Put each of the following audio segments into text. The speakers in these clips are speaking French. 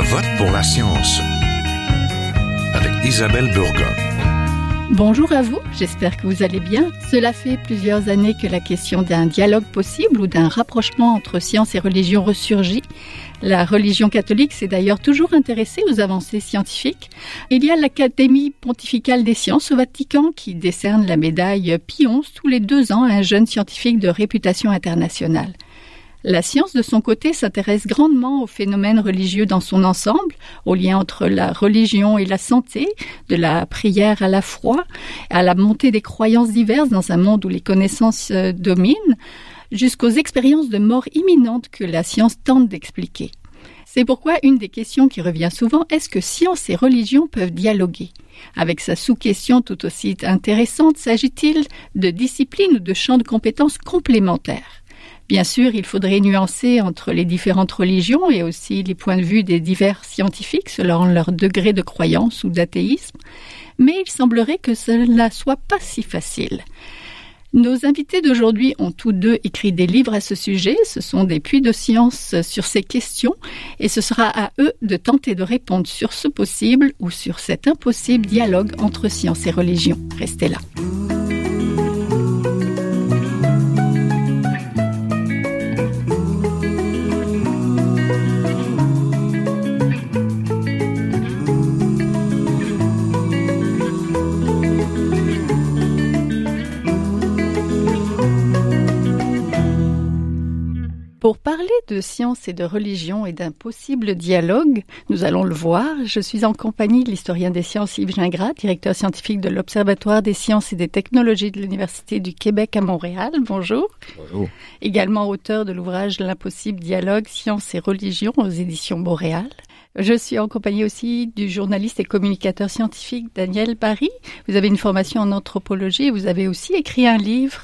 Je vote pour la science avec Isabelle Burgon. Bonjour à vous, j'espère que vous allez bien. Cela fait plusieurs années que la question d'un dialogue possible ou d'un rapprochement entre science et religion ressurgit. La religion catholique s'est d'ailleurs toujours intéressée aux avancées scientifiques. Il y a l'Académie pontificale des sciences au Vatican qui décerne la médaille XI tous les deux ans à un jeune scientifique de réputation internationale. La science, de son côté, s'intéresse grandement aux phénomènes religieux dans son ensemble, au lien entre la religion et la santé, de la prière à la foi, à la montée des croyances diverses dans un monde où les connaissances euh, dominent, jusqu'aux expériences de mort imminente que la science tente d'expliquer. C'est pourquoi une des questions qui revient souvent est-ce que science et religion peuvent dialoguer? Avec sa sous-question tout aussi intéressante, s'agit-il de disciplines ou de champs de compétences complémentaires? Bien sûr, il faudrait nuancer entre les différentes religions et aussi les points de vue des divers scientifiques selon leur degré de croyance ou d'athéisme, mais il semblerait que cela soit pas si facile. Nos invités d'aujourd'hui ont tous deux écrit des livres à ce sujet, ce sont des puits de science sur ces questions, et ce sera à eux de tenter de répondre sur ce possible ou sur cet impossible dialogue entre science et religion. Restez là. Pour parler de science et de religion et d'un possible dialogue, nous allons le voir. Je suis en compagnie de l'historien des sciences Yves Gingras, directeur scientifique de l'Observatoire des sciences et des technologies de l'Université du Québec à Montréal. Bonjour. Bonjour. Également auteur de l'ouvrage L'impossible dialogue, science et religion aux éditions Montréal. Je suis en compagnie aussi du journaliste et communicateur scientifique Daniel Barry. Vous avez une formation en anthropologie et vous avez aussi écrit un livre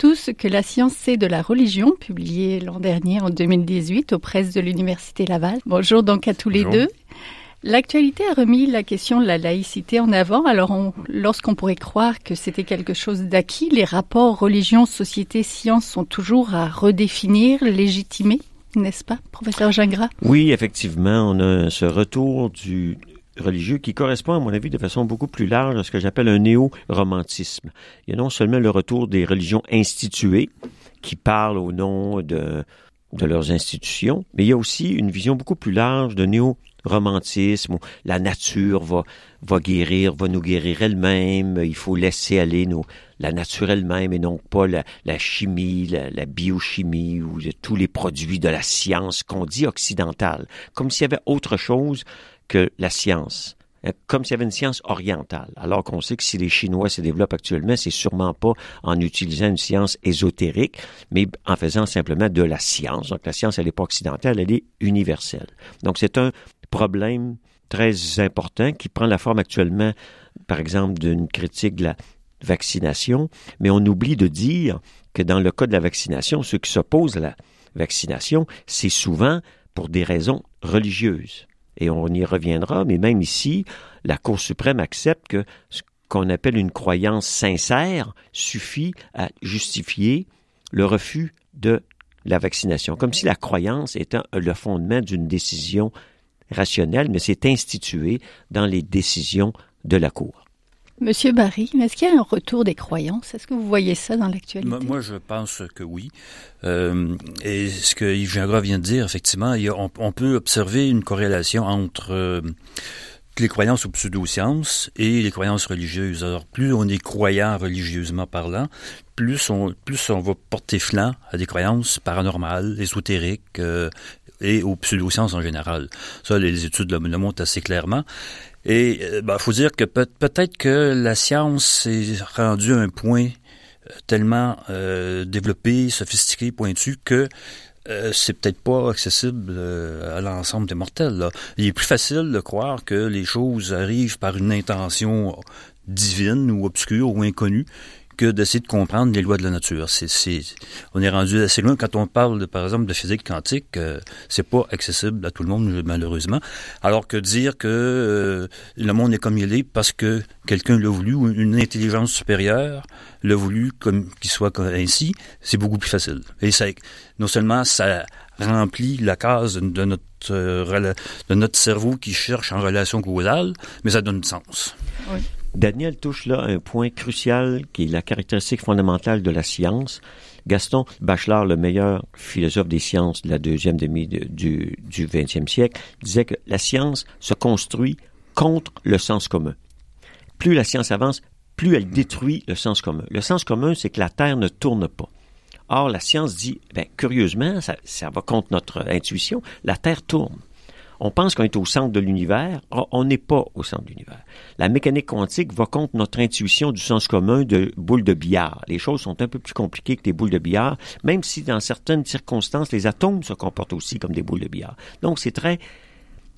tout ce que la science sait de la religion, publié l'an dernier en 2018 aux presses de l'Université Laval. Bonjour donc à tous les deux. L'actualité a remis la question de la laïcité en avant. Alors, lorsqu'on pourrait croire que c'était quelque chose d'acquis, les rapports religion, société, science sont toujours à redéfinir, légitimer, n'est-ce pas, professeur Gingras? Oui, effectivement, on a ce retour du religieux qui correspond, à mon avis, de façon beaucoup plus large à ce que j'appelle un néo-romantisme. Il y a non seulement le retour des religions instituées, qui parlent au nom de, de leurs institutions, mais il y a aussi une vision beaucoup plus large de néo-romantisme où la nature va, va guérir, va nous guérir elle-même, il faut laisser aller la nature elle-même et non pas la, chimie, la, la, biochimie ou tous les produits de la science qu'on dit occidentale, comme s'il y avait autre chose que la science, hein, comme s'il y avait une science orientale. Alors qu'on sait que si les Chinois se développent actuellement, c'est sûrement pas en utilisant une science ésotérique, mais en faisant simplement de la science. Donc la science, elle n'est pas occidentale, elle est universelle. Donc c'est un problème très important qui prend la forme actuellement, par exemple, d'une critique de la vaccination, mais on oublie de dire que dans le cas de la vaccination, ceux qui s'opposent à la vaccination, c'est souvent pour des raisons religieuses et on y reviendra, mais même ici, la Cour suprême accepte que ce qu'on appelle une croyance sincère suffit à justifier le refus de la vaccination, comme si la croyance était le fondement d'une décision rationnelle, mais c'est institué dans les décisions de la Cour. Monsieur Barry, est-ce qu'il y a un retour des croyances? Est-ce que vous voyez ça dans l'actualité? Moi, je pense que oui. Euh, et ce que Yves Gingras vient de dire, effectivement, on, peut observer une corrélation entre euh, les croyances aux pseudosciences et les croyances religieuses. Alors, plus on est croyant religieusement parlant, plus on, plus on va porter flanc à des croyances paranormales, ésotériques euh, et aux pseudosciences en général. Ça, les études le, le montrent assez clairement. Et il bah, faut dire que peut- peut-être que la science est rendue à un point tellement euh, développé, sophistiqué, pointu que euh, c'est peut-être pas accessible euh, à l'ensemble des mortels. Là. Il est plus facile de croire que les choses arrivent par une intention divine ou obscure ou inconnue que d'essayer de comprendre les lois de la nature. On est rendu assez loin quand on parle, de, par exemple, de physique quantique. Euh, c'est pas accessible à tout le monde, malheureusement. Alors que dire que euh, le monde est comme il est parce que quelqu'un l'a voulu ou une intelligence supérieure l'a voulu comme qu'il soit ainsi, c'est beaucoup plus facile. Et ça, non seulement ça remplit la case de notre, euh, de notre cerveau qui cherche en relation causale, mais ça donne sens. Oui. Daniel touche là un point crucial qui est la caractéristique fondamentale de la science. Gaston Bachelard, le meilleur philosophe des sciences de la deuxième demi du, du 20e siècle, disait que la science se construit contre le sens commun. Plus la science avance, plus elle détruit le sens commun. Le sens commun, c'est que la Terre ne tourne pas. Or, la science dit, ben, curieusement, ça, ça va contre notre intuition, la Terre tourne. On pense qu'on est au centre de l'univers. on n'est pas au centre de l'univers. La mécanique quantique va contre notre intuition du sens commun de boule de billard. Les choses sont un peu plus compliquées que des boules de billard, même si dans certaines circonstances, les atomes se comportent aussi comme des boules de billard. Donc, c'est très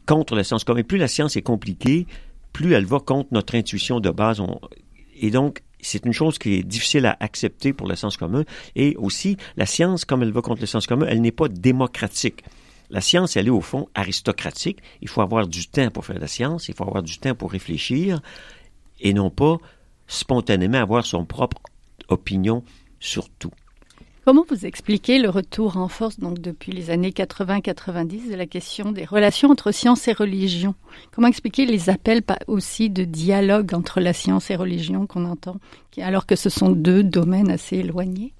contre le sens commun. Plus la science est compliquée, plus elle va contre notre intuition de base. Et donc, c'est une chose qui est difficile à accepter pour le sens commun. Et aussi, la science, comme elle va contre le sens commun, elle n'est pas démocratique. La science, elle est au fond aristocratique. Il faut avoir du temps pour faire la science, il faut avoir du temps pour réfléchir et non pas spontanément avoir son propre opinion sur tout. Comment vous expliquez le retour en force, donc depuis les années 80-90, de la question des relations entre science et religion? Comment expliquer les appels aussi de dialogue entre la science et religion qu'on entend, alors que ce sont deux domaines assez éloignés?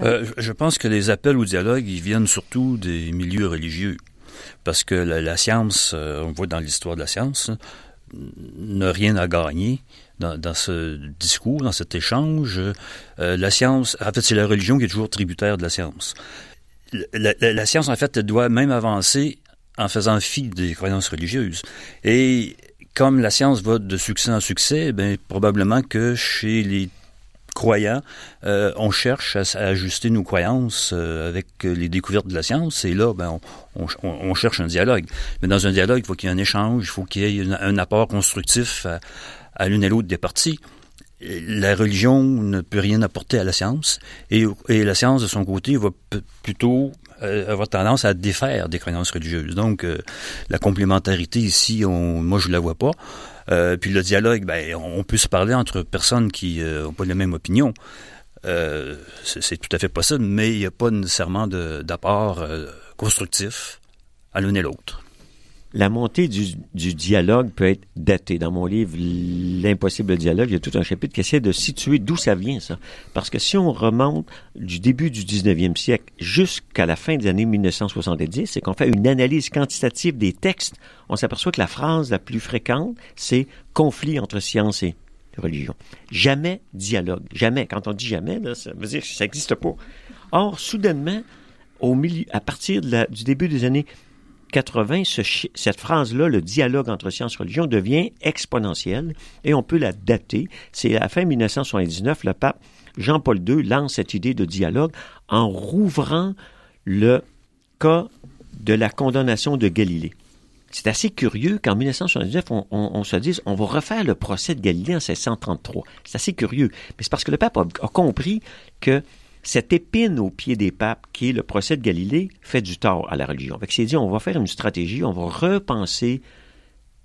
Euh, Je pense que les appels au dialogue, ils viennent surtout des milieux religieux. Parce que la, science, euh, on voit dans l'histoire de la science, n'a rien à gagner dans, ce discours, dans cet échange. Euh, la science, en fait, c'est la religion qui est toujours tributaire de la science. La, science, en fait, elle doit même avancer en faisant fi des croyances religieuses. Et comme la science va de succès en succès, ben, probablement que chez les croyants, euh, on cherche à, ajuster nos croyances euh, avec les découvertes de la science. Et là, ben, on, cherche un dialogue. Mais dans un dialogue, il faut qu'il y ait un échange, il faut qu'il y ait un apport constructif à, à l'une et l'autre des parties. La religion ne peut rien apporter à la science et, la science, de son côté, va plutôt euh, avoir tendance à défaire des croyances religieuses. Donc, euh, la complémentarité ici, on, moi, je la vois pas. Euh, puis le dialogue, ben, on peut se parler entre personnes qui n'ont pas la même opinion. c'est tout à fait possible, mais il n'y a pas nécessairement d'apport constructif à l'une et l'autre la montée du, dialogue peut être datée. Dans mon livre, L'impossible dialogue, il y a tout un chapitre qui essaie de situer d'où ça vient, ça. Parce que si on remonte du début du 19e siècle jusqu'à la fin des années 1970, c'est qu'on fait une analyse quantitative des textes, on s'aperçoit que la phrase la plus fréquente, c'est conflit entre science et religion. Jamais dialogue. Jamais. Quand on dit jamais, ça veut dire que ça n'existe pas. Or, soudainement, au milieu, à partir du début des années 80, cette phrase-là, le dialogue entre science et religion, devient exponentiel et on peut la dater. C'est à la fin 1979, le pape Jean-Paul II lance cette idée de dialogue en rouvrant le cas de la condamnation de Galilée. C'est assez curieux qu'en 1979, on, on, se dise on va refaire le procès de Galilée en 1633. C'est assez curieux. Mais c'est parce que le pape a compris que cette épine au pied des papes, qui est le procès de Galilée, fait du tort à la religion. Fait que c'est dit, on va faire une stratégie, on va repenser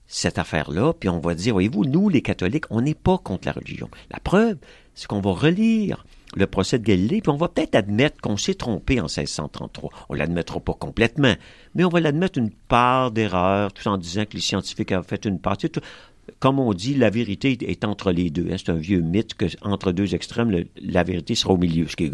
cette affaire-là, puis on va dire, voyez-vous, nous, les catholiques, on n'est pas contre la religion. La preuve, c'est qu'on va relire le procès de Galilée, puis on va peut-être admettre qu'on s'est trompé en 1633. On l'admettra pas complètement, mais on va l'admettre une part d'erreur, tout en disant que les scientifiques avaient fait une partie comme on dit, la vérité est entre les deux. Hein. C'est un vieux mythe que entre deux extrêmes, la vérité sera au milieu, ce qui est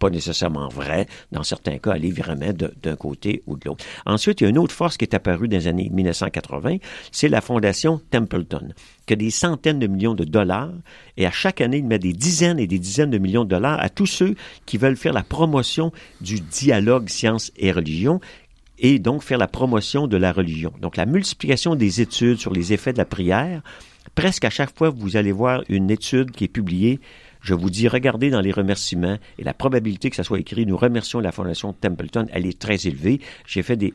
pas nécessairement vrai. Dans certains cas, aller vraiment d'un côté ou de l'autre. Ensuite, il y a une autre force qui est apparue dans les années 1980, c'est la fondation Templeton, qui a des centaines de millions de dollars, et à chaque année, il met des dizaines et des dizaines de millions de dollars à tous ceux qui veulent faire la promotion du dialogue science et religion, et donc faire la promotion de la religion. Donc la multiplication des études sur les effets de la prière, presque à chaque fois vous allez voir une étude qui est publiée, je vous dis, regardez dans les remerciements et la probabilité que ça soit écrit, nous remercions la Fondation Templeton, elle est très élevée. J'ai fait des,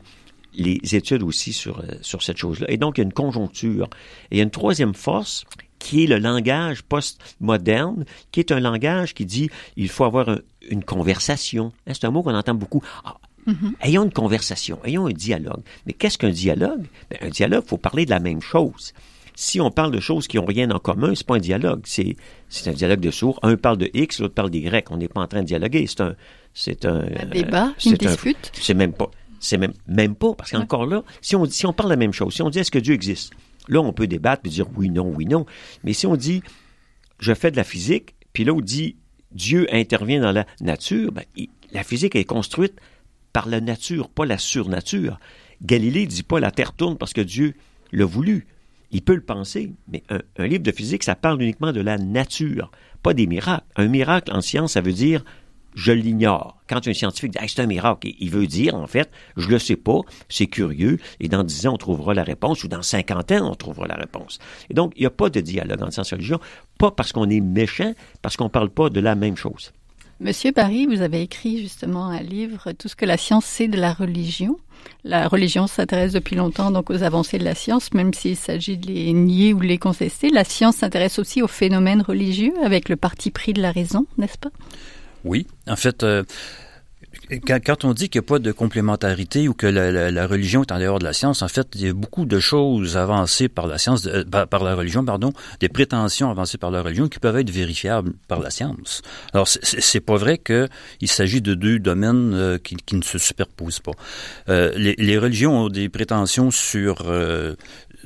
les études aussi sur, euh, sur cette chose-là. Et donc, il y a une conjoncture. Et il y a une troisième force qui est le langage postmoderne, qui est un langage qui dit il faut avoir un- une conversation. Hein, C'est un mot qu'on entend beaucoup. Ah, Ayons une conversation, ayons un dialogue. Mais qu'est-ce qu'un dialogue? Ben, un dialogue, il faut parler de la même chose. Si on parle de choses qui n'ont rien en commun, c'est pas un dialogue, c'est un dialogue de sourds. Un parle de X, l'autre parle d'Y. On n'est pas en train de dialoguer. C'est un c'est un, Un débat, une un- dispute. c'est même pas. C'est même, même pas. Parce qu'encore là, si on, si on parle la même chose, si on dit est-ce que Dieu existe, là, on peut débattre et dire oui, non, oui, non. Mais si on dit je fais de la physique, puis là, on dit Dieu intervient dans la nature, ben, il- la physique est construite par la nature, pas la surnature. Galilée dit pas la Terre tourne parce que Dieu l'a voulu. Il peut le penser, mais un, livre de physique, ça parle uniquement de la nature, pas des miracles. Un miracle en science, ça veut dire je l'ignore. Quand un scientifique dit c'est un miracle, il veut dire en fait je le sais pas, c'est curieux, et dans 10 ans on trouvera la réponse, ou dans 50 ans on trouvera la réponse. Et donc il n'y a pas de dialogue en science religion, pas parce qu'on est méchant, parce qu'on parle pas de la même chose. Monsieur Barry, vous avez écrit justement un livre, Tout ce que la science sait de la religion. La religion s'intéresse depuis longtemps donc aux avancées de la science, même s'il s'agit de les nier ou de les contester. La science s'intéresse aussi aux phénomènes religieux avec le parti pris de la raison, n'est-ce pas? Oui. En fait, euh, quand, on dit qu'il n'y a pas de complémentarité ou que la, religion est en dehors de la science, en fait, il y a beaucoup de choses avancées par la science, euh, par, la religion, pardon, des prétentions avancées par la religion qui peuvent être vérifiables par la science. Alors, c'est- pas vrai qu'il s'agit de deux domaines euh, qui, ne se superposent pas. Euh, les, religions ont des prétentions sur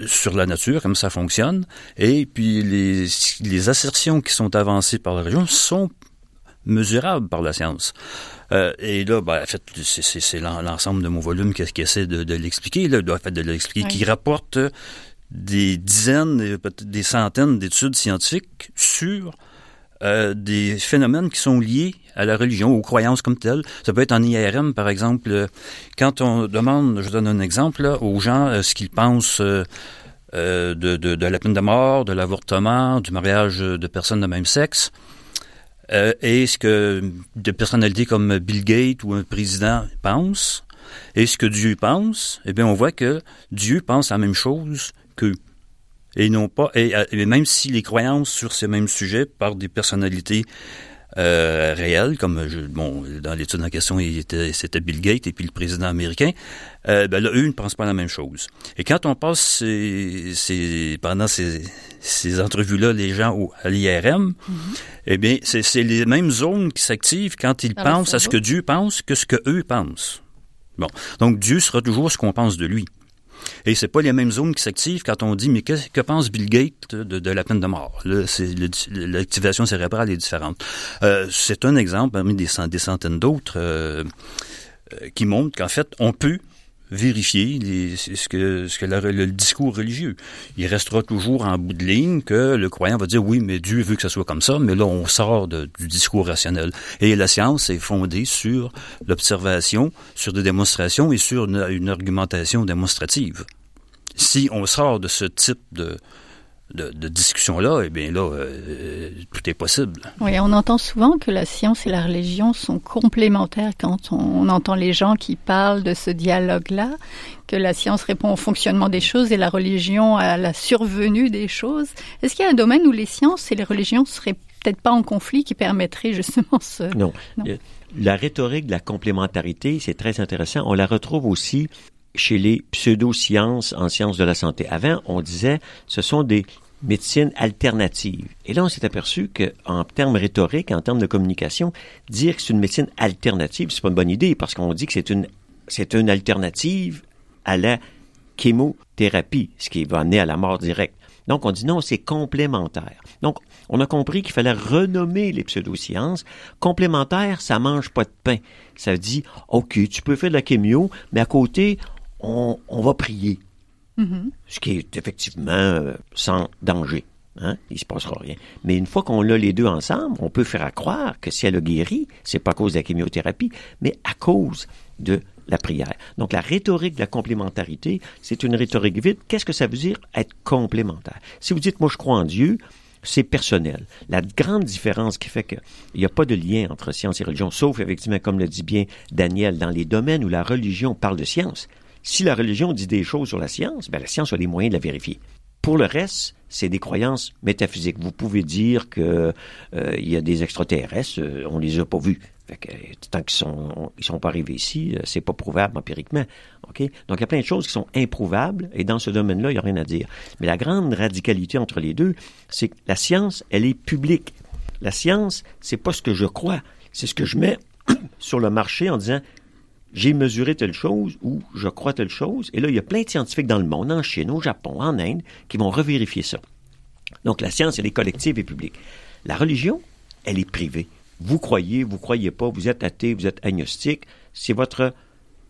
sur la nature, comme ça fonctionne, et puis les, les assertions qui sont avancées par la religion sont mesurables par la science. Euh, et là, ben, en fait, c'est- c'est c'est l'en- l'ensemble de mon volume qui, qui essaie de, de l'expliquer, de, en fait, de l'expliquer, Oui. qui rapporte des dizaines, des centaines d'études scientifiques sur euh, des phénomènes qui sont liés à la religion, aux croyances comme telles. Ça peut être en IRM, par exemple, euh, quand on demande, je donne un exemple, là, aux gens euh, ce qu'ils pensent euh, euh, de, de, de la peine de mort, de l'avortement, du mariage de personnes de même sexe, euh, et ce que des personnalités comme Bill Gates ou un président pensent, et ce que Dieu pense, eh bien, on voit que Dieu pense la même chose qu'eux. Et non pas, et, et même si les croyances sur ces mêmes sujets par des personnalités euh, comme je, bon, dans l'étude en question, c'était Bill Gates et puis le président américain, euh, ben là, eux ne pensent pas la même chose. Et quand on passe ces, ces- pendant ces, ces entrevues-là, les gens au, à l'IRM, eh bien, c'est les mêmes zones qui s'activent quand ils Dans le pensent à ce que Dieu pense que ce que eux pensent. Bon, donc Dieu sera toujours ce qu'on pense de lui. Et c'est pas les mêmes zones qui s'activent quand on dit mais que, que pense Bill Gates de, la peine de mort? L'activation cérébrale est différente. Euh, c'est un exemple parmi des centaines d'autres euh, euh, qui montrent qu'en fait on peut vérifier ce que, ce le, discours religieux. Il restera toujours en bout de ligne que le croyant va dire oui, mais Dieu veut que ça soit comme ça, mais là on sort de- du discours rationnel. Et la science est fondée sur l'observation, sur des démonstrations et sur une argumentation démonstrative. Si on sort de ce type de, de, de discussion-là, eh bien là, euh, tout est possible. Oui, on entend souvent que la science et la religion sont complémentaires quand on, on entend les gens qui parlent de ce dialogue-là, que la science répond au fonctionnement des choses et la religion à la survenue des choses. Est-ce qu'il y a un domaine où les sciences et les religions seraient peut-être pas en conflit qui permettrait justement ce... Non. Non. Euh, La rhétorique de la complémentarité, c'est très intéressant. On la retrouve aussi chez les pseudosciences en sciences de la santé. Avant, on disait ce sont des médecines alternatives. Et là, on s'est aperçu que, en termes rhétoriques, en termes de communication, dire que c'est une médecine alternative, c'est pas une bonne idée parce qu'on dit que c'est une, c'est une alternative à la chémothérapie, ce qui va amener à la mort directe. Donc, on dit non, c'est complémentaire. Donc, on a compris qu'il fallait renommer les pseudosciences. Complémentaire, ça mange pas de pain. Ça dit, OK, tu peux faire de la chémio, mais à côté, on, on va prier. Mhm. Ce qui est effectivement euh, sans danger. Hein? Il se passera rien. Mais une fois qu'on a les deux ensemble, on peut faire à croire que si elle a guéri, c'est pas à cause de la chimiothérapie, mais à cause de la prière. Donc la rhétorique de la complémentarité, c'est une rhétorique vide. Qu'est-ce que ça veut dire être complémentaire? Si vous dites moi je crois en Dieu, c'est personnel. La grande différence qui fait qu'il n'y a pas de lien entre science et religion, sauf effectivement, comme le dit bien Daniel, dans les domaines où la religion parle de science. Si la religion dit des choses sur la science, ben la science a les moyens de la vérifier. Pour le reste, c'est des croyances métaphysiques. Vous pouvez dire que euh, il y a des extraterrestres, euh, on les a pas vus. Fait que, tant qu'ils sont, ils sont pas arrivés ici, euh, c'est pas prouvable empiriquement. Ok? Donc il y a plein de choses qui sont improuvables et dans ce domaine-là, il y a rien à dire. Mais la grande radicalité entre les deux, c'est que la science, elle est publique. La science, c'est pas ce que je crois, c'est ce que je mets sur le marché en disant j'ai mesuré telle chose ou je crois telle chose. Et là, il y a plein de scientifiques dans le monde, en Chine, au Japon, en Inde, qui vont revérifier ça. Donc la science, elle est collective et publique. La religion, elle est privée. Vous croyez, vous croyez pas, vous êtes athée, vous êtes agnostique, c'est votre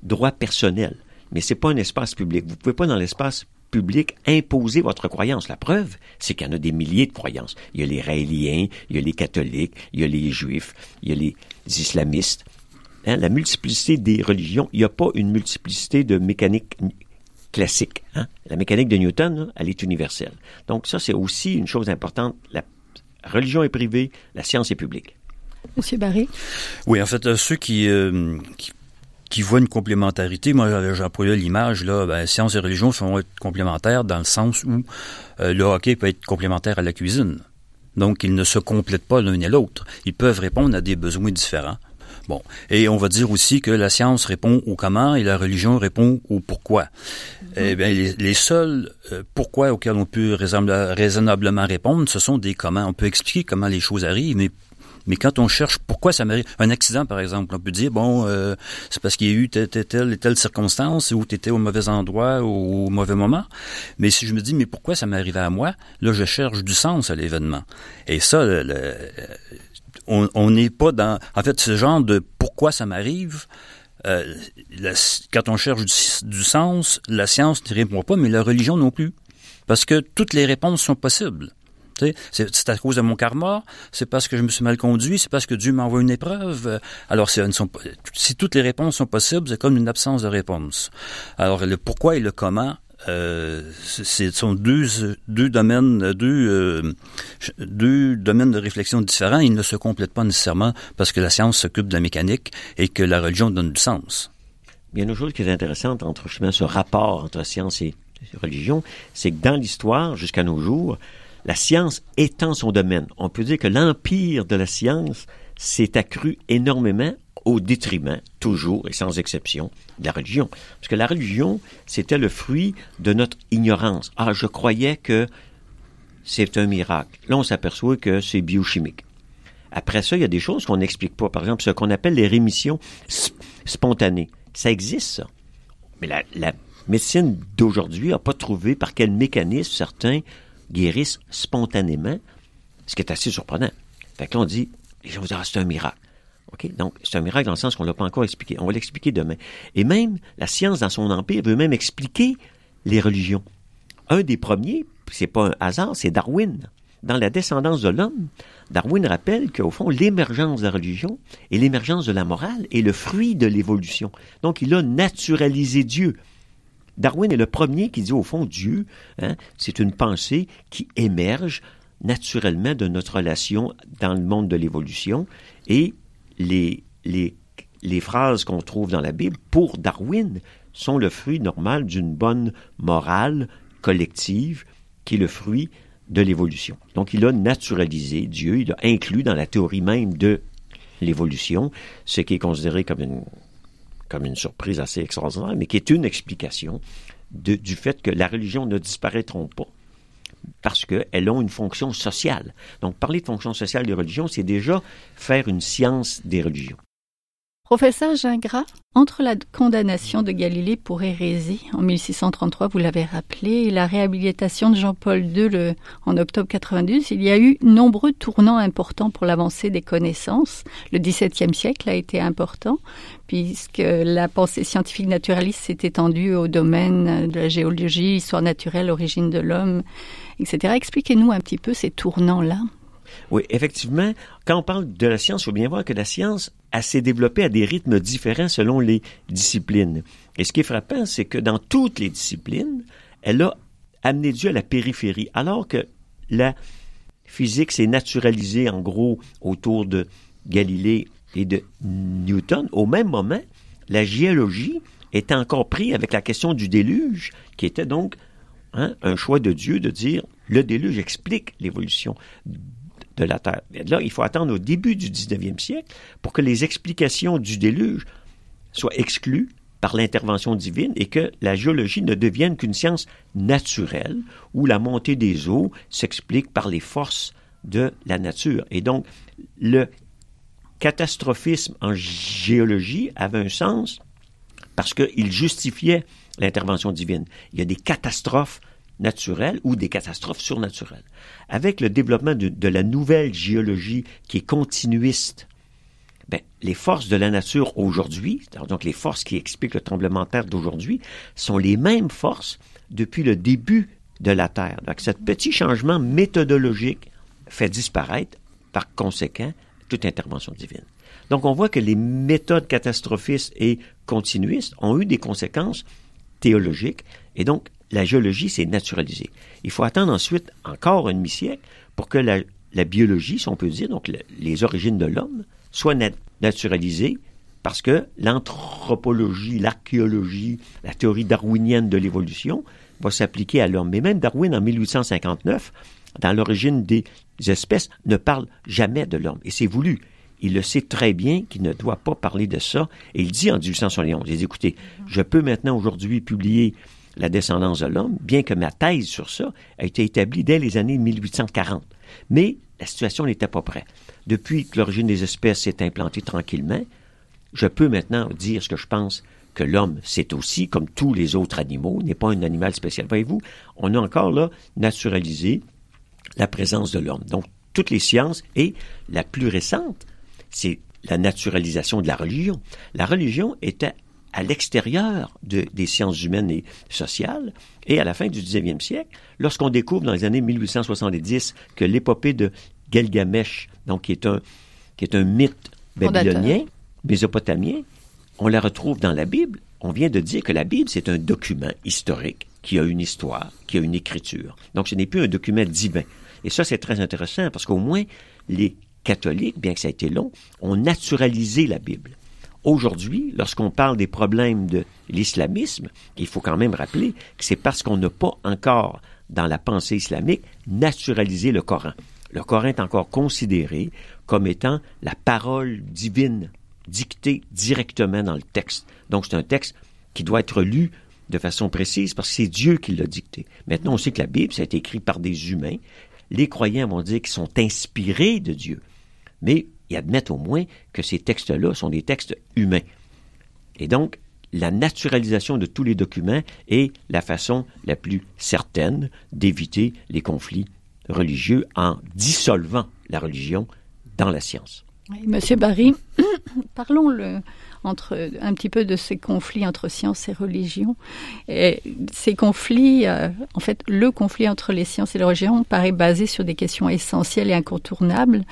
droit personnel. Mais c'est pas un espace public. Vous pouvez pas dans l'espace public imposer votre croyance. La preuve, c'est qu'il y en a des milliers de croyances. Il y a les raéliens, il y a les catholiques, il y a les juifs, il y a les islamistes. Hein, la multiplicité des religions, il n'y a pas une multiplicité de mécanique classique. Hein. La mécanique de Newton, elle est universelle. Donc ça, c'est aussi une chose importante. La religion est privée, la science est publique. Monsieur Barry? Oui, en fait, euh, ceux qui, euh, qui, qui, voient une complémentarité, moi j'ai employé l'image, là, ben, science et religion sont être complémentaires dans le sens où euh, le hockey peut être complémentaire à la cuisine. Donc, ils ne se complètent pas l'un et l'autre. Ils peuvent répondre à des besoins différents. Bon. Et on va dire aussi que la science répond au comment et la religion répond au pourquoi. Eh bien, les, seuls euh, pourquoi auxquels on peut raisonnablement répondre, ce sont des comment. On peut expliquer comment les choses arrivent, mais mais quand on cherche pourquoi ça m'arrive, un accident par exemple, on peut dire bon, euh, c'est parce qu'il y a eu telle, telle, telle, telle circonstance ou tu étais au mauvais endroit ou au mauvais moment. Mais si je me dis mais pourquoi ça m'est arrivé à moi, là je cherche du sens à l'événement. Et ça, le, on n'est pas dans... En fait, ce genre de pourquoi ça m'arrive, euh, quand on cherche du, sens, la science ne répond pas, mais la religion non plus. Parce que toutes les réponses sont possibles. C'est à cause de mon karma, c'est parce que je me suis mal conduit, c'est parce que Dieu m'envoie une épreuve. Alors, si toutes les réponses sont possibles, c'est comme une absence de réponse. Alors, le pourquoi et le comment, euh, ce sont deux, deux domaines, deux, euh, deux domaines de réflexion différents. Ils ne se complètent pas nécessairement parce que la science s'occupe de la mécanique et que la religion donne du sens. Il y a une chose qui est intéressante entre ce rapport entre science et religion, c'est que dans l'histoire, jusqu'à nos jours, la science étend son domaine. On peut dire que l'empire de la science s'est accru énormément au détriment, toujours et sans exception, de la religion. Parce que la religion, c'était le fruit de notre ignorance. Ah, je croyais que c'est un miracle. Là, on s'aperçoit que c'est biochimique. Après ça, il y a des choses qu'on n'explique pas. Par exemple, ce qu'on appelle les rémissions spontanées. Ça existe, ça. Mais la, médecine d'aujourd'hui n'a pas trouvé par quel mécanisme certains guérissent spontanément, ce qui est assez surprenant. Fait que là, on dit, les gens vous c'est un miracle. Donc, c'est un miracle dans le sens qu'on ne l'a pas encore expliqué. On va l'expliquer demain. Et même, la science, dans son empire, veut même expliquer les religions. Un des premiers, c'est pas un hasard, c'est Darwin. Dans la descendance de l'homme, Darwin rappelle qu'au fond, l'émergence de la religion et l'émergence de la morale est le fruit de l'évolution. Donc, il a naturalisé Dieu. Darwin est le premier qui dit, au fond, Dieu, hein, c'est une pensée qui émerge naturellement de notre relation dans le monde de l'évolution et les, les, les phrases qu'on trouve dans la Bible, pour Darwin, sont le fruit normal d'une bonne morale collective qui est le fruit de l'évolution. Donc il a naturalisé Dieu, il a inclus dans la théorie même de l'évolution, ce qui est considéré comme une, surprise assez extraordinaire, mais qui est une explication du fait que la religion ne disparaîtront pas parce qu'elles ont une fonction sociale. Donc, parler de fonction sociale des religions, c'est déjà faire une science des religions. Professeur Gingras, entre la condamnation de Galilée pour hérésie en 1633, vous l'avez rappelé, et la réhabilitation de Jean-Paul II en octobre 92, il y a eu nombreux tournants importants pour l'avancée des connaissances. Le XVIIe siècle a été important, puisque la pensée scientifique naturaliste s'est étendue au domaine de la géologie, histoire naturelle, origine de l'homme, etc. Expliquez-nous un petit peu ces tournants-là. Oui, effectivement, quand on parle de la science, il faut bien voir que la science s'est développée à des rythmes différents selon les disciplines. Et ce qui est frappant, c'est que dans toutes les disciplines, elle a amené Dieu à la périphérie, alors que la physique s'est naturalisée en gros autour de Galilée et de Newton. Au même moment, la géologie était encore prise avec la question du déluge, qui était donc hein, un choix de Dieu de dire le déluge explique l'évolution de la Terre. Et là, il faut attendre au début du 19e siècle pour que les explications du déluge soient exclues par l'intervention divine et que la géologie ne devienne qu'une science naturelle où la montée des eaux s'explique par les forces de la nature. Et donc, le catastrophisme en géologie avait un sens parce qu'il justifiait l'intervention divine. Il y a des catastrophes naturelles ou des catastrophes surnaturelles. Avec le développement de, la nouvelle géologie qui est continuiste, ben, les forces de la nature aujourd'hui, donc les forces qui expliquent le tremblement de terre d'aujourd'hui, sont les mêmes forces depuis le début de la Terre. Donc, ce petit changement méthodologique fait disparaître, par conséquent, toute intervention divine. Donc, on voit que les méthodes catastrophistes et continuistes ont eu des conséquences théologiques, et donc la géologie s'est naturalisée. Il faut attendre ensuite encore un demi-siècle pour que la, biologie, si on peut dire, donc le, les origines de l'homme, soient nat naturalisées parce que l'anthropologie, l'archéologie, la théorie darwinienne de l'évolution va s'appliquer à l'homme. Mais même Darwin, en 1859, dans l'origine des espèces, ne parle jamais de l'homme. Et c'est voulu. Il le sait très bien qu'il ne doit pas parler de ça. Et il dit en 1871, il dit, écoutez, je peux maintenant aujourd'hui publier la descendance de l'homme, bien que ma thèse sur ça a été établie dès les années 1840. Mais la situation n'était pas prête. Depuis que l'origine des espèces s'est implantée tranquillement, je peux maintenant dire ce que je pense que l'homme, c'est aussi, comme tous les autres animaux, n'est pas un animal spécial. Voyez-vous, on a encore là naturalisé la présence de l'homme. Donc, toutes les sciences, et la plus récente, c'est la naturalisation de la religion. La religion était à l'extérieur de, des sciences humaines et sociales. Et à la fin du 19e siècle, lorsqu'on découvre dans les années 1870 que l'épopée de Gilgamesh, donc qui est un, qui est un mythe babylonien, mésopotamien, on la retrouve dans la Bible. On vient de dire que la Bible, c'est un document historique qui a une histoire, qui a une écriture. Donc ce n'est plus un document divin. Et ça, c'est très intéressant parce qu'au moins, les catholiques, bien que ça ait été long, ont naturalisé la Bible. Aujourd'hui, lorsqu'on parle des problèmes de l'islamisme, il faut quand même rappeler que c'est parce qu'on n'a pas encore, dans la pensée islamique, naturalisé le Coran. Le Coran est encore considéré comme étant la parole divine dictée directement dans le texte. Donc c'est un texte qui doit être lu de façon précise parce que c'est Dieu qui l'a dicté. Maintenant, on sait que la Bible, ça a été écrit par des humains. Les croyants vont dire qu'ils sont inspirés de Dieu. Mais ils admettent au moins que ces textes-là sont des textes humains. Et donc, la naturalisation de tous les documents est la façon la plus certaine d'éviter les conflits religieux en dissolvant la religion dans la science. Monsieur Barry, parlons entre, un petit peu de ces conflits entre science et religion. Ces conflits, euh, en fait, le conflit entre les sciences et la religion paraît basé sur des questions essentielles et incontournables.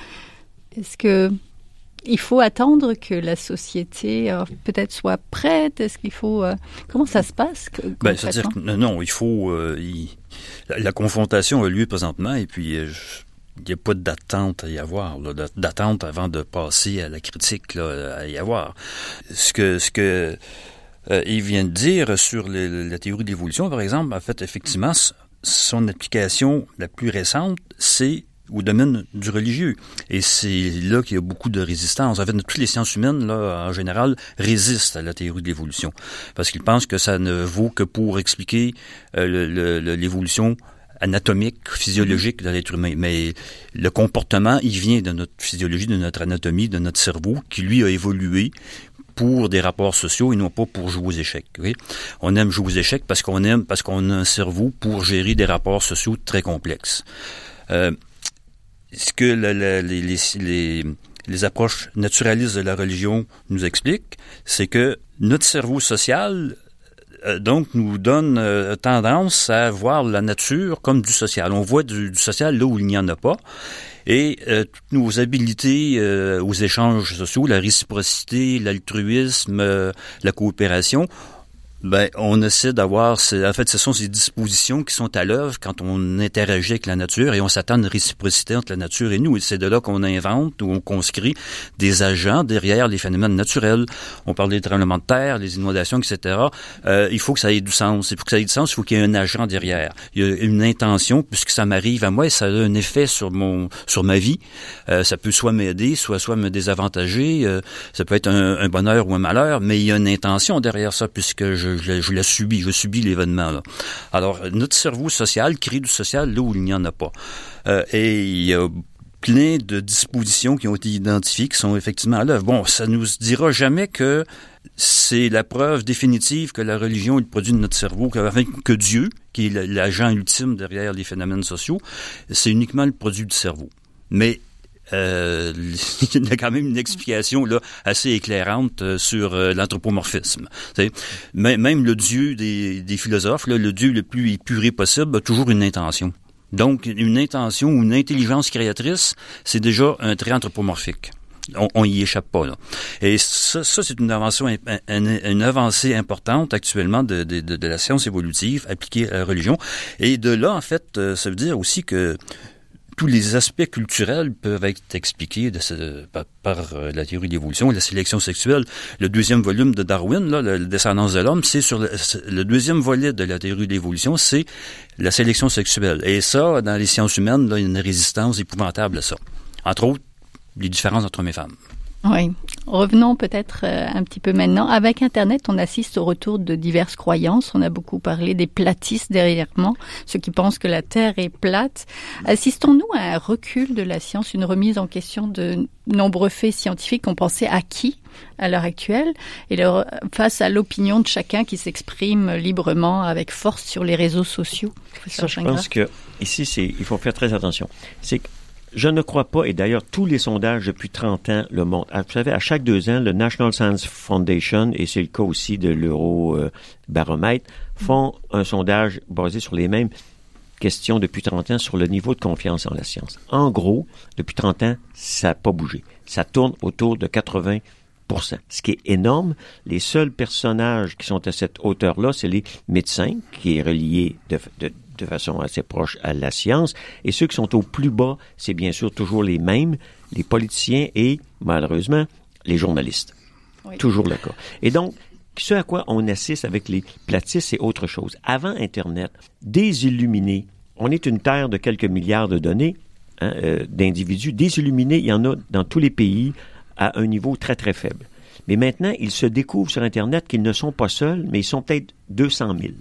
Est-ce que il faut attendre que la société euh, peut-être soit prête? Est-ce qu'il faut euh, comment ça se passe ben, C'est-à-dire que non, il faut euh, il, la, la, confrontation a lieu présentement et puis il n'y a pas d'attente à y avoir, d'attente avant de passer à la critique là, à y avoir. Ce que ce que il vient de dire sur la théorie de l'évolution, par exemple, en fait, effectivement, son application la plus récente, c'est au domaine du religieux. Et c'est là qu'il y a beaucoup de résistance. En fait, toutes les sciences humaines, là, en général, résistent à la théorie de l'évolution. Parce qu'ils pensent que ça ne vaut que pour expliquer euh, l'évolution anatomique, physiologique de l'être humain. Mais le comportement, il vient de notre physiologie, de notre anatomie, de notre cerveau, qui lui a évolué pour des rapports sociaux et non pas pour jouer aux échecs. Oui? On aime jouer aux échecs parce qu'on aime, parce qu'on a un cerveau pour gérer des rapports sociaux très complexes. Euh, ce que les, approches naturalistes de la religion nous expliquent, c'est que notre cerveau social euh, donc nous donne euh, tendance à voir la nature comme du social. On voit du, du social là où il n'y en a pas. Et euh, toutes nos habilités euh, aux échanges sociaux, la réciprocité, l'altruisme, la coopération, Ben, on essaie d'avoir, en fait, ce sont ces dispositions qui sont à l'œuvre quand on interagit avec la nature et on s'attend à une réciprocité entre la nature et nous. Et c'est de là qu'on invente ou on conscrit des agents derrière les phénomènes naturels. On parle des tremblements de terre, les inondations, etc. Euh, il faut que ça ait du sens. Et pour que ça ait du sens, il faut qu'il y ait un agent derrière. Il y a une intention, puisque ça m'arrive à moi et ça a un effet sur mon, sur ma vie. Euh, ça peut soit m'aider, soit, soit me désavantager. Euh, ça peut être un, un bonheur ou un malheur, mais il y a une intention derrière ça, puisque je je, je, l'ai subi, je subis l'événement. Alors, notre cerveau social crée du social là où il n'y en a pas. Euh, et il y a plein de dispositions qui ont été identifiées qui sont effectivement à l'œuvre. Bon, ça nous dira jamais que c'est la preuve définitive que la religion est le produit de notre cerveau, que, que Dieu, qui est l'agent ultime derrière les phénomènes sociaux, c'est uniquement le produit du cerveau. Mais euh, il y a quand même une explication là assez éclairante euh, sur euh, l'anthropomorphisme. Même le dieu des, philosophes, là, le dieu le plus épuré possible, a toujours une intention. Donc, une intention ou une intelligence créatrice, c'est déjà un trait anthropomorphique. On, on y échappe pas. Là. Et ça, ça c'est une, avancée importante actuellement de, la science évolutive appliquée à la religion. Et de là, en fait, ça veut dire aussi que tous les aspects culturels peuvent être expliqués par, euh, la théorie de l'évolution et la sélection sexuelle. Le deuxième volume de Darwin, là, la descendance de l'homme, c'est sur le, le, deuxième volet de la théorie de l'évolution, c'est la sélection sexuelle. Et ça, dans les sciences humaines, là, il y a une résistance épouvantable à ça. Entre autres, les différences entre hommes et femmes. Oui. Revenons peut-être euh, un petit peu maintenant. Avec Internet, on assiste au retour de diverses croyances. On a beaucoup parlé des platistes dernièrement, ceux qui pensent que la Terre est plate. Assistons-nous à un recul de la science, une remise en question de nombreux faits scientifiques qu'on pensait acquis à l'heure actuelle et leur, face à l'opinion de chacun qui s'exprime librement avec force sur les réseaux sociaux. Je pense que ici, il faut faire très attention. C'est je ne crois pas, et d'ailleurs tous les sondages depuis 30 ans le montrent. Vous savez, à chaque deux ans, le National Science Foundation, et c'est le cas aussi de l'Eurobaromètre, font un sondage basé sur les mêmes questions depuis 30 ans sur le niveau de confiance en la science. En gros, depuis 30 ans, ça n'a pas bougé. Ça tourne autour de 80 ce qui est énorme. Les seuls personnages qui sont à cette hauteur-là, c'est les médecins, qui est relié de, de, de façon assez proche à la science. Et ceux qui sont au plus bas, c'est bien sûr toujours les mêmes, les politiciens et, malheureusement, les journalistes. Oui. Toujours le cas. Et donc, ce à quoi on assiste avec les platistes, c'est autre chose. Avant Internet, désilluminés, on est une terre de quelques milliards de données, hein, euh, d'individus. Désilluminés, il y en a dans tous les pays à un niveau très, très faible. Mais maintenant, ils se découvrent sur Internet qu'ils ne sont pas seuls, mais ils sont peut-être 200 000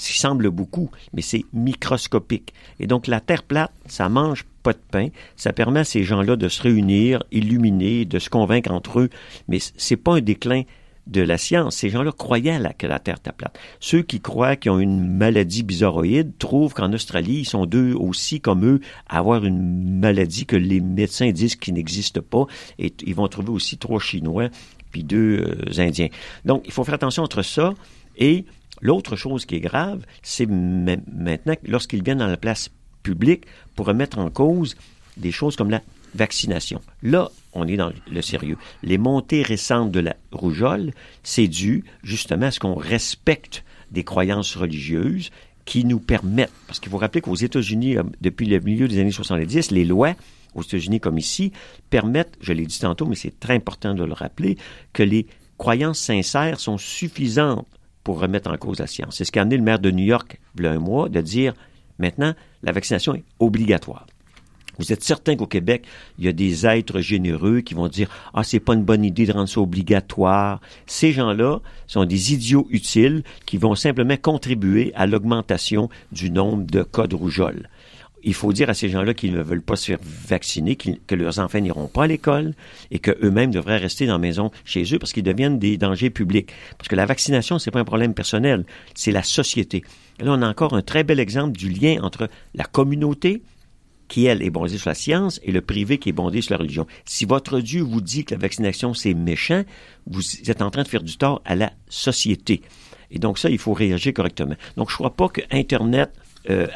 ce qui semble beaucoup, mais c'est microscopique. Et donc la Terre plate, ça mange pas de pain, ça permet à ces gens-là de se réunir, illuminer, de se convaincre entre eux, mais c'est pas un déclin de la science. Ces gens-là croyaient que la Terre était plate. Ceux qui croient qu'ils ont une maladie bizarroïde trouvent qu'en Australie, ils sont deux aussi comme eux à avoir une maladie que les médecins disent qui n'existe pas. Et ils vont trouver aussi trois Chinois puis deux euh, Indiens. Donc, il faut faire attention entre ça et L'autre chose qui est grave, c'est maintenant lorsqu'ils viennent dans la place publique pour remettre en cause des choses comme la vaccination. Là, on est dans le sérieux. Les montées récentes de la rougeole, c'est dû justement à ce qu'on respecte des croyances religieuses qui nous permettent, parce qu'il faut rappeler qu'aux États-Unis, euh, depuis le milieu des années 70, les lois aux États-Unis comme ici permettent, je l'ai dit tantôt, mais c'est très important de le rappeler, que les croyances sincères sont suffisantes pour remettre en cause la science. C'est ce qu'a amené le maire de New York, il y a un mois, de dire maintenant, la vaccination est obligatoire. Vous êtes certain qu'au Québec, il y a des êtres généreux qui vont dire Ah, c'est pas une bonne idée de rendre ça obligatoire. Ces gens-là sont des idiots utiles qui vont simplement contribuer à l'augmentation du nombre de cas de rougeole il faut dire à ces gens-là qu'ils ne veulent pas se faire vacciner, que leurs enfants n'iront pas à l'école et qu'eux-mêmes devraient rester dans la maison chez eux parce qu'ils deviennent des dangers publics. Parce que la vaccination, c'est pas un problème personnel, c'est la société. Là, on a encore un très bel exemple du lien entre la communauté, qui, elle, est basée sur la science, et le privé qui est basé sur la religion. Si votre Dieu vous dit que la vaccination, c'est méchant, vous êtes en train de faire du tort à la société. Et donc ça, il faut réagir correctement. Donc je ne crois pas que Internet euh,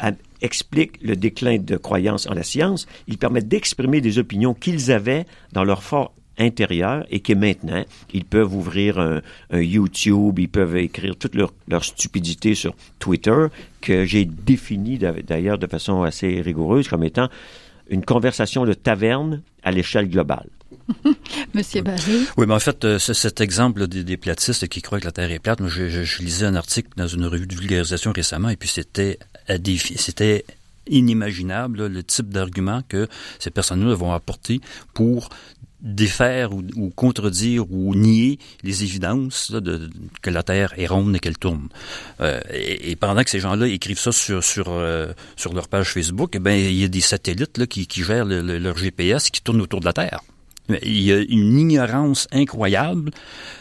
explique le déclin de croyance en la science. Il permet d'exprimer des opinions qu'ils avaient dans leur fort intérieur et que maintenant, ils peuvent ouvrir un, YouTube, ils peuvent écrire toute leur, leur stupidité sur Twitter, que j'ai défini d'ailleurs de façon assez rigoureuse comme étant une conversation de taverne à l'échelle globale. Monsieur Barry. Oui, mais en fait, euh, cet exemple des, platistes qui croient que la Terre est plate, moi, je, lisais un article dans une revue de vulgarisation récemment, et puis c'était c'était inimaginable le type d'argument que ces personnes-là vont apporter pour défaire ou, contredire ou nier les évidences de, que la Terre est ronde et qu'elle tourne. Euh, et, pendant que ces gens-là écrivent ça sur euh, leur page Facebook, eh ben il y a des satellites qui gèrent leur GPS qui tournent autour de la Terre. Il y a une ignorance incroyable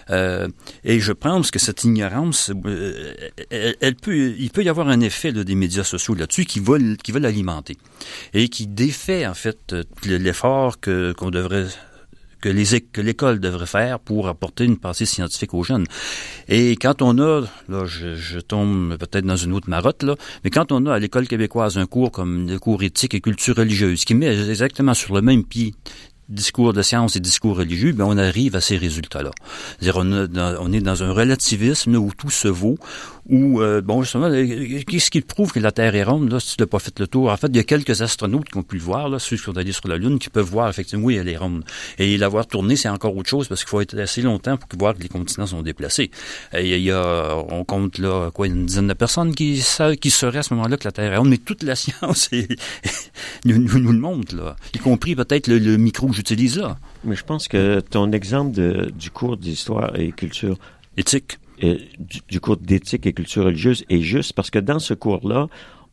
euh, et je pense que cette ignorance, euh, elle, peut, il peut y avoir un effet des médias sociaux là-dessus qui veulent, qui l'alimenter et qui défait en fait l'effort que qu'on devrait que que l'école devrait faire pour apporter une pensée scientifique aux jeunes. Et quand on a, là, je, je tombe peut-être dans une autre marotte là, mais quand on a à l'école québécoise un cours comme le cours éthique et culture religieuse qui met exactement sur le même pied discours de science et discours religieux, ben on arrive à ces résultats-là. C'est-à-dire on, on, est dans un relativisme où tout se vaut, où, euh, bon, justement, euh, qu'est-ce qui prouve que la Terre est ronde, là, si tu n'as pas fait le tour? En fait, il y a quelques astronautes qui ont pu le voir, là, ceux qui sont allés sur la Lune, qui peuvent voir, effectivement, oui, elle est ronde. Et l'avoir tournée, c'est encore autre chose, parce qu'il faut être assez longtemps pour voir que les continents sont déplacés. Et il y a, on compte, là, quoi, une dizaine de personnes qui, qui seraient à ce moment-là que la Terre est ronde, mais toute la science nous, nous, le montre, là. Y compris peut-être le, micro que j'utilise là. Mais je pense que ton exemple de, du cours d'histoire et culture éthique du, cours d'éthique et culture religieuse est juste parce que dans ce cours-là,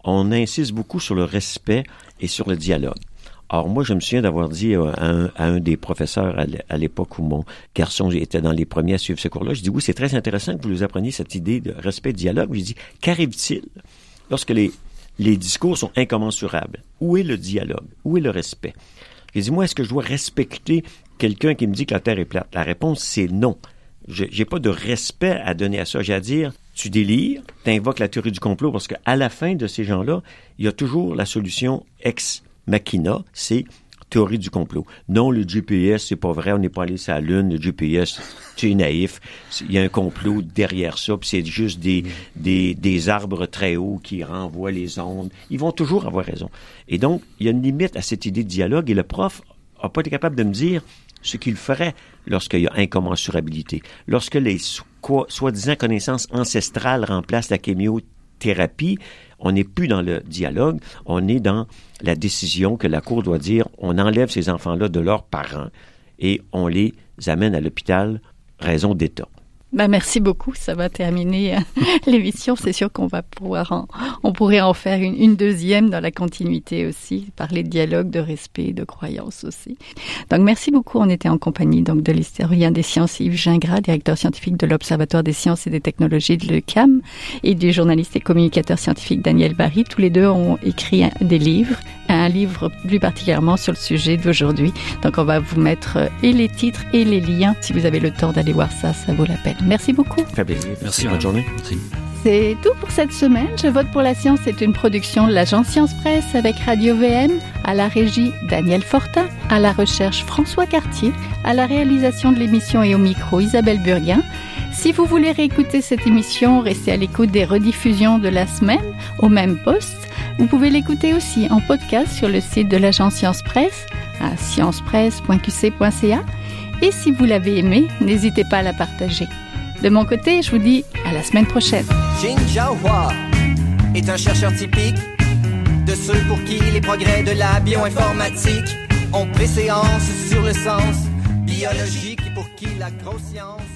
on insiste beaucoup sur le respect et sur le dialogue. Or, moi, je me souviens d'avoir dit à un, des professeurs à l'époque où mon garçon était dans les premiers à suivre ce cours-là, je dis oui, c'est très intéressant que vous nous appreniez cette idée de respect et dialogue. Je dis, qu'arrive-t-il lorsque les, les discours sont incommensurables? Où est le dialogue? Où est le respect? Je dis, moi, est-ce que je dois respecter quelqu'un qui me dit que la Terre est plate? La réponse, c'est non j'ai pas de respect à donner à ça. J'ai à dire, tu délires, tu invoques la théorie du complot parce qu'à la fin de ces gens-là, il y a toujours la solution ex machina, c'est théorie du complot. Non, le GPS, c'est pas vrai, on n'est pas allé sur la Lune, le GPS, c'est naïf. Il y a un complot derrière ça, puis c'est juste des, des, des arbres très hauts qui renvoient les ondes. Ils vont toujours avoir raison. Et donc, il y a une limite à cette idée de dialogue, et le prof a pas été capable de me dire, ce qu'il ferait lorsqu'il y a incommensurabilité. Lorsque les soi-disant connaissances ancestrales remplacent la chémiothérapie, on n'est plus dans le dialogue, on est dans la décision que la Cour doit dire on enlève ces enfants-là de leurs parents et on les amène à l'hôpital, raison d'État. Bah merci beaucoup, ça va terminer euh, l'émission. C'est sûr qu'on va pouvoir en, on pourrait en faire une, une, deuxième dans la continuité aussi, parler de dialogue, de respect, de croyance aussi. Donc merci beaucoup. On était en compagnie donc de l'historien des sciences Yves Gingras, directeur scientifique de l'Observatoire des sciences et des technologies de l'ECAM, et du journaliste et communicateur scientifique Daniel Barry. Tous les deux ont écrit des livres, un livre plus particulièrement sur le sujet d'aujourd'hui. Donc on va vous mettre euh, et les titres et les liens. Si vous avez le temps d'aller voir ça, ça vaut la peine. Merci beaucoup. Merci, bonne journée. C'est tout pour cette semaine. Je vote pour la science c'est une production de l'agence Science Presse avec Radio VM, à la régie Daniel Fortin, à la recherche François Cartier, à la réalisation de l'émission et au micro Isabelle Burguin. Si vous voulez réécouter cette émission, restez à l'écoute des rediffusions de la semaine au même poste. Vous pouvez l'écouter aussi en podcast sur le site de l'agence Science Presse à sciencepresse.qc.ca. Et si vous l'avez aimé, n'hésitez pas à la partager. De mon côté, je vous dis à la semaine prochaine. Jin Hua est un chercheur typique de ceux pour qui les progrès de la bioinformatique ont préséance sur le sens biologique et pour qui la grosse science